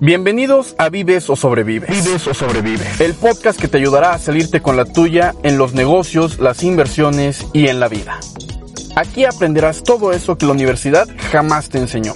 Bienvenidos a Vives o Sobrevives. Vives o Sobrevives. El podcast que te ayudará a salirte con la tuya en los negocios, las inversiones y en la vida. Aquí aprenderás todo eso que la universidad jamás te enseñó.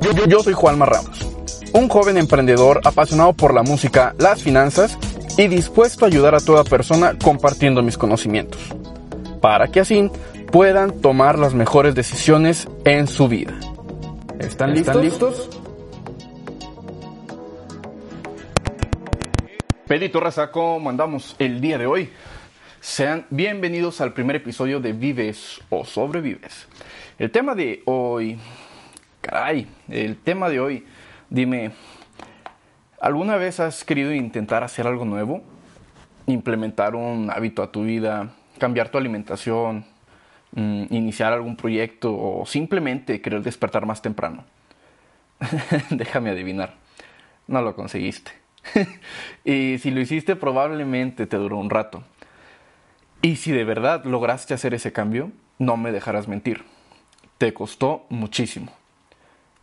Yo, yo soy Juanma Ramos, un joven emprendedor apasionado por la música, las finanzas y dispuesto a ayudar a toda persona compartiendo mis conocimientos. Para que así puedan tomar las mejores decisiones en su vida. ¿Están, listos? ¿Están listos? Pedito Raza, ¿cómo andamos el día de hoy? Sean bienvenidos al primer episodio de Vives o Sobrevives. El tema de hoy, caray, el tema de hoy, dime, ¿alguna vez has querido intentar hacer algo nuevo? Implementar un hábito a tu vida, cambiar tu alimentación, mm, iniciar algún proyecto o simplemente querer despertar más temprano. Déjame adivinar, no lo conseguiste. y si lo hiciste probablemente te duró un rato. Y si de verdad lograste hacer ese cambio, no me dejarás mentir. Te costó muchísimo.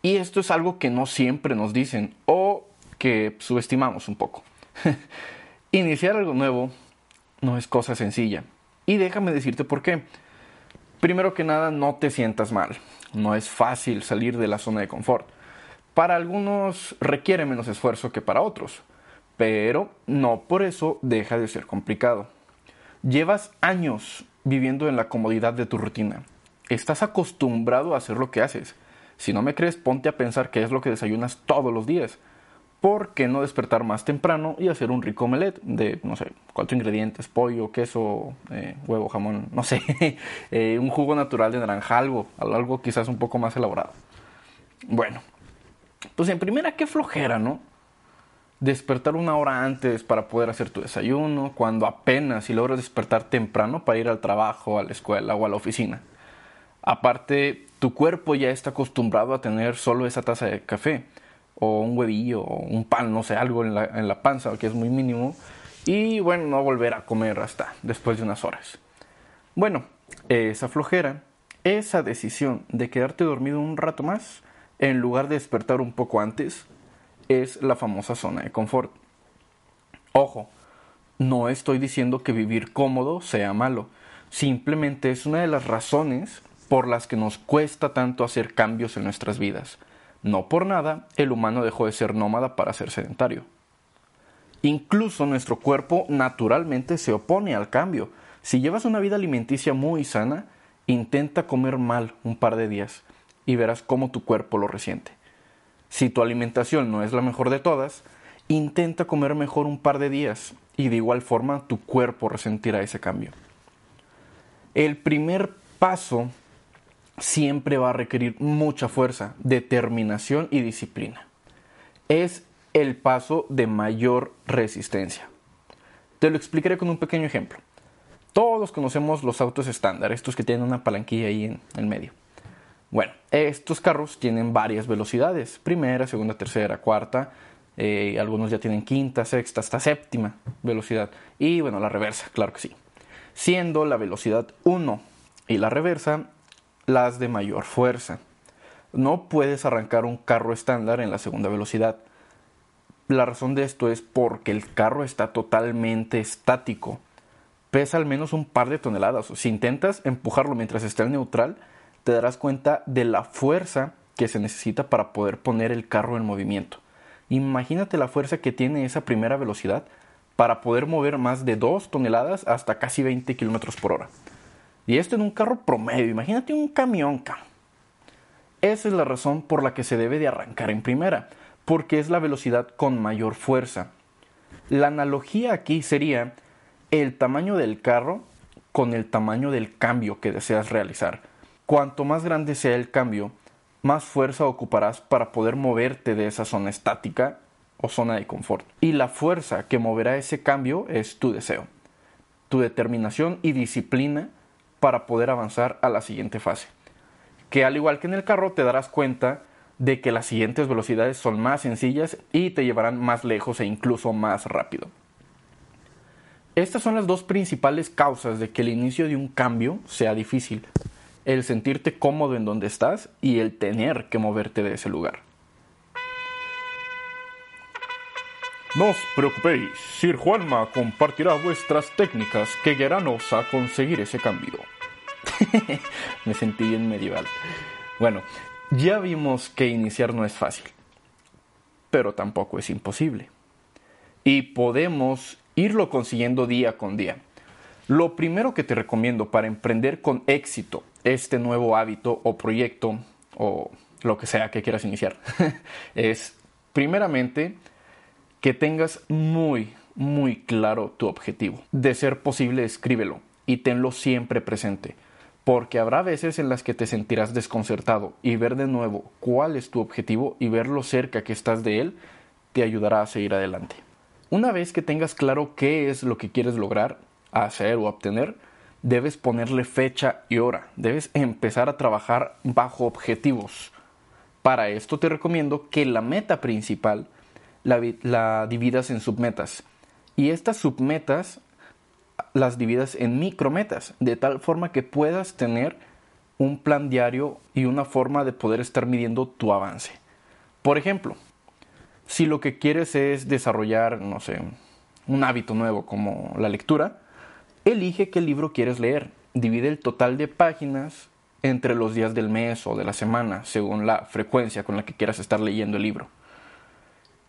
Y esto es algo que no siempre nos dicen o que subestimamos un poco. Iniciar algo nuevo no es cosa sencilla. Y déjame decirte por qué. Primero que nada, no te sientas mal. No es fácil salir de la zona de confort. Para algunos requiere menos esfuerzo que para otros, pero no por eso deja de ser complicado. Llevas años viviendo en la comodidad de tu rutina. Estás acostumbrado a hacer lo que haces. Si no me crees, ponte a pensar qué es lo que desayunas todos los días. ¿Por qué no despertar más temprano y hacer un rico omelette de, no sé, cuatro ingredientes, pollo, queso, eh, huevo, jamón, no sé, eh, un jugo natural de naranja, algo, algo quizás un poco más elaborado? Bueno, pues en primera, qué flojera, ¿no? Despertar una hora antes para poder hacer tu desayuno, cuando apenas si logras despertar temprano para ir al trabajo, a la escuela o a la oficina. Aparte, tu cuerpo ya está acostumbrado a tener solo esa taza de café o un huevillo, o un pan, no sé, algo en la, en la panza, que es muy mínimo, y bueno, no volver a comer hasta después de unas horas. Bueno, esa flojera, esa decisión de quedarte dormido un rato más, en lugar de despertar un poco antes, es la famosa zona de confort. Ojo, no estoy diciendo que vivir cómodo sea malo, simplemente es una de las razones por las que nos cuesta tanto hacer cambios en nuestras vidas. No por nada, el humano dejó de ser nómada para ser sedentario. Incluso nuestro cuerpo naturalmente se opone al cambio. Si llevas una vida alimenticia muy sana, intenta comer mal un par de días y verás cómo tu cuerpo lo resiente. Si tu alimentación no es la mejor de todas, intenta comer mejor un par de días y de igual forma tu cuerpo resentirá ese cambio. El primer paso siempre va a requerir mucha fuerza, determinación y disciplina. Es el paso de mayor resistencia. Te lo explicaré con un pequeño ejemplo. Todos conocemos los autos estándar, estos que tienen una palanquilla ahí en el medio. Bueno, estos carros tienen varias velocidades, primera, segunda, tercera, cuarta, eh, algunos ya tienen quinta, sexta, hasta séptima velocidad. Y bueno, la reversa, claro que sí. Siendo la velocidad 1 y la reversa las de mayor fuerza. No puedes arrancar un carro estándar en la segunda velocidad. La razón de esto es porque el carro está totalmente estático. Pesa al menos un par de toneladas. Si intentas empujarlo mientras está en neutral, te darás cuenta de la fuerza que se necesita para poder poner el carro en movimiento. Imagínate la fuerza que tiene esa primera velocidad para poder mover más de 2 toneladas hasta casi 20 kilómetros por hora. Y esto en un carro promedio, imagínate un camión. Esa es la razón por la que se debe de arrancar en primera, porque es la velocidad con mayor fuerza. La analogía aquí sería el tamaño del carro con el tamaño del cambio que deseas realizar. Cuanto más grande sea el cambio, más fuerza ocuparás para poder moverte de esa zona estática o zona de confort. Y la fuerza que moverá ese cambio es tu deseo, tu determinación y disciplina para poder avanzar a la siguiente fase. Que al igual que en el carro te darás cuenta de que las siguientes velocidades son más sencillas y te llevarán más lejos e incluso más rápido. Estas son las dos principales causas de que el inicio de un cambio sea difícil. El sentirte cómodo en donde estás y el tener que moverte de ese lugar. No os preocupéis, Sir Juanma compartirá vuestras técnicas que guiaránnos a conseguir ese cambio. Me sentí bien medieval. Bueno, ya vimos que iniciar no es fácil, pero tampoco es imposible. Y podemos irlo consiguiendo día con día. Lo primero que te recomiendo para emprender con éxito este nuevo hábito o proyecto o lo que sea que quieras iniciar es primeramente que tengas muy, muy claro tu objetivo. De ser posible, escríbelo y tenlo siempre presente, porque habrá veces en las que te sentirás desconcertado y ver de nuevo cuál es tu objetivo y ver lo cerca que estás de él te ayudará a seguir adelante. Una vez que tengas claro qué es lo que quieres lograr, hacer o obtener, debes ponerle fecha y hora, debes empezar a trabajar bajo objetivos. Para esto te recomiendo que la meta principal la, dividas en submetas. Y estas submetas las dividas en micrometas, de tal forma que puedas tener un plan diario y una forma de poder estar midiendo tu avance. Por ejemplo, si lo que quieres es desarrollar, no sé, un hábito nuevo como la lectura, elige qué libro quieres leer. Divide el total de páginas entre los días del mes o de la semana, según la frecuencia con la que quieras estar leyendo el libro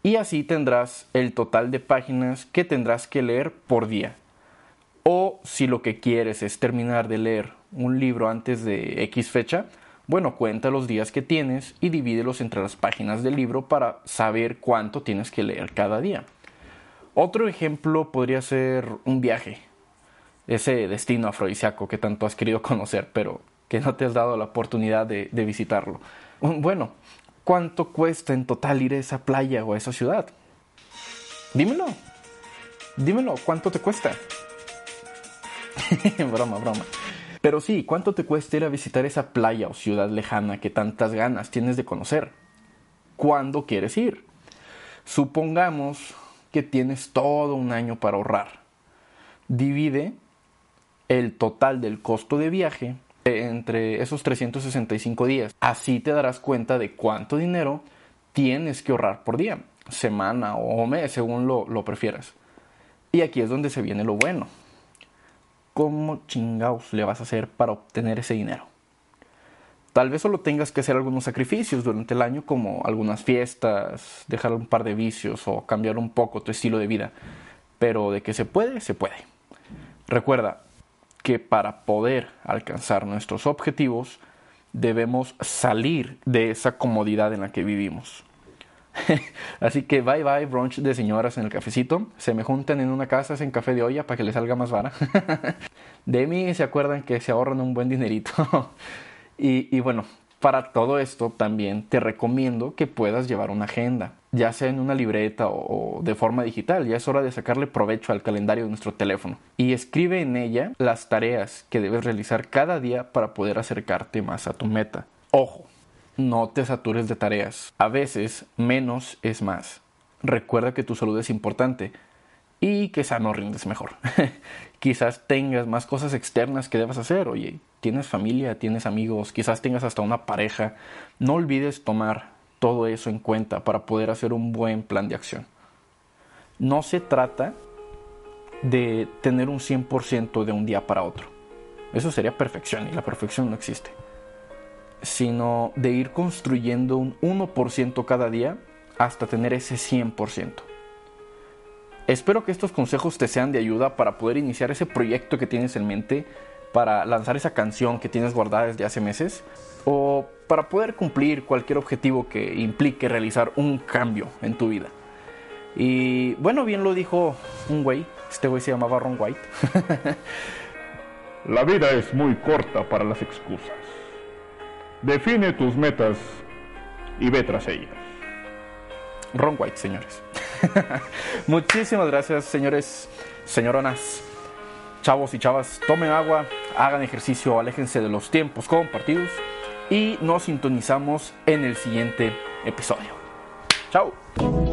y así tendrás el total de páginas que tendrás que leer por día. O si lo que quieres es terminar de leer un libro antes de X fecha, bueno, cuenta los días que tienes y divídelos entre las páginas del libro para saber cuánto tienes que leer cada día. Otro ejemplo podría ser un viaje, ese destino afrodisíaco que tanto has querido conocer, pero que no te has dado la oportunidad de, de visitarlo. Bueno, ¿Cuánto cuesta en total ir a esa playa o a esa ciudad? Dímelo. Dímelo, ¿cuánto te cuesta? broma, broma. Pero sí, ¿cuánto te cuesta ir a visitar esa playa o ciudad lejana que tantas ganas tienes de conocer? ¿Cuándo quieres ir? Supongamos que tienes todo un año para ahorrar. Divide el total del costo de viaje entre esos 365 días. Así te darás cuenta de cuánto dinero tienes que ahorrar por día, semana o mes, según lo, prefieras. Y aquí es donde se viene lo bueno. ¿Cómo chingados le vas a hacer para obtener ese dinero? Tal vez solo tengas que hacer algunos sacrificios durante el año, como algunas fiestas, dejar un par de vicios o cambiar un poco tu estilo de vida. Pero de que se puede, se puede. Recuerda, que para poder alcanzar nuestros objetivos debemos salir de esa comodidad en la que vivimos. Así que bye bye brunch de señoras en el cafecito. Se me juntan en una casa, en café de olla para que les salga más vara. de mí se acuerdan que se ahorran un buen dinerito. y, y bueno, para todo esto también te recomiendo que puedas llevar una agenda, ya sea en una libreta o, de forma digital. Ya es hora de sacarle provecho al calendario de nuestro teléfono. Y escribe en ella las tareas que debes realizar cada día para poder acercarte más a tu meta. Ojo, no te satures de tareas. A veces menos es más. Recuerda que tu salud es importante y quizá no rindes mejor. quizás tengas más cosas externas que debas hacer. Oye, tienes familia, tienes amigos, quizás tengas hasta una pareja. No olvides tomar todo eso en cuenta para poder hacer un buen plan de acción. No se trata de tener un 100% de un día para otro. Eso sería perfección y la perfección no existe. Sino de ir construyendo un 1% cada día hasta tener ese 100%. Espero que estos consejos te sean de ayuda para poder iniciar ese proyecto que tienes en mente, para lanzar esa canción que tienes guardada desde hace meses, o para poder cumplir cualquier objetivo que implique realizar un cambio en tu vida. Y bueno, bien lo dijo un güey, este güey se llamaba Ron White. La vida es muy corta para las excusas. Define tus metas y ve tras ellas. Ron White, señores. Muchísimas gracias, señores, señoronas, chavos y chavas. Tomen agua, hagan ejercicio, aléjense de los tiempos compartidos y nos sintonizamos en el siguiente episodio. Chao.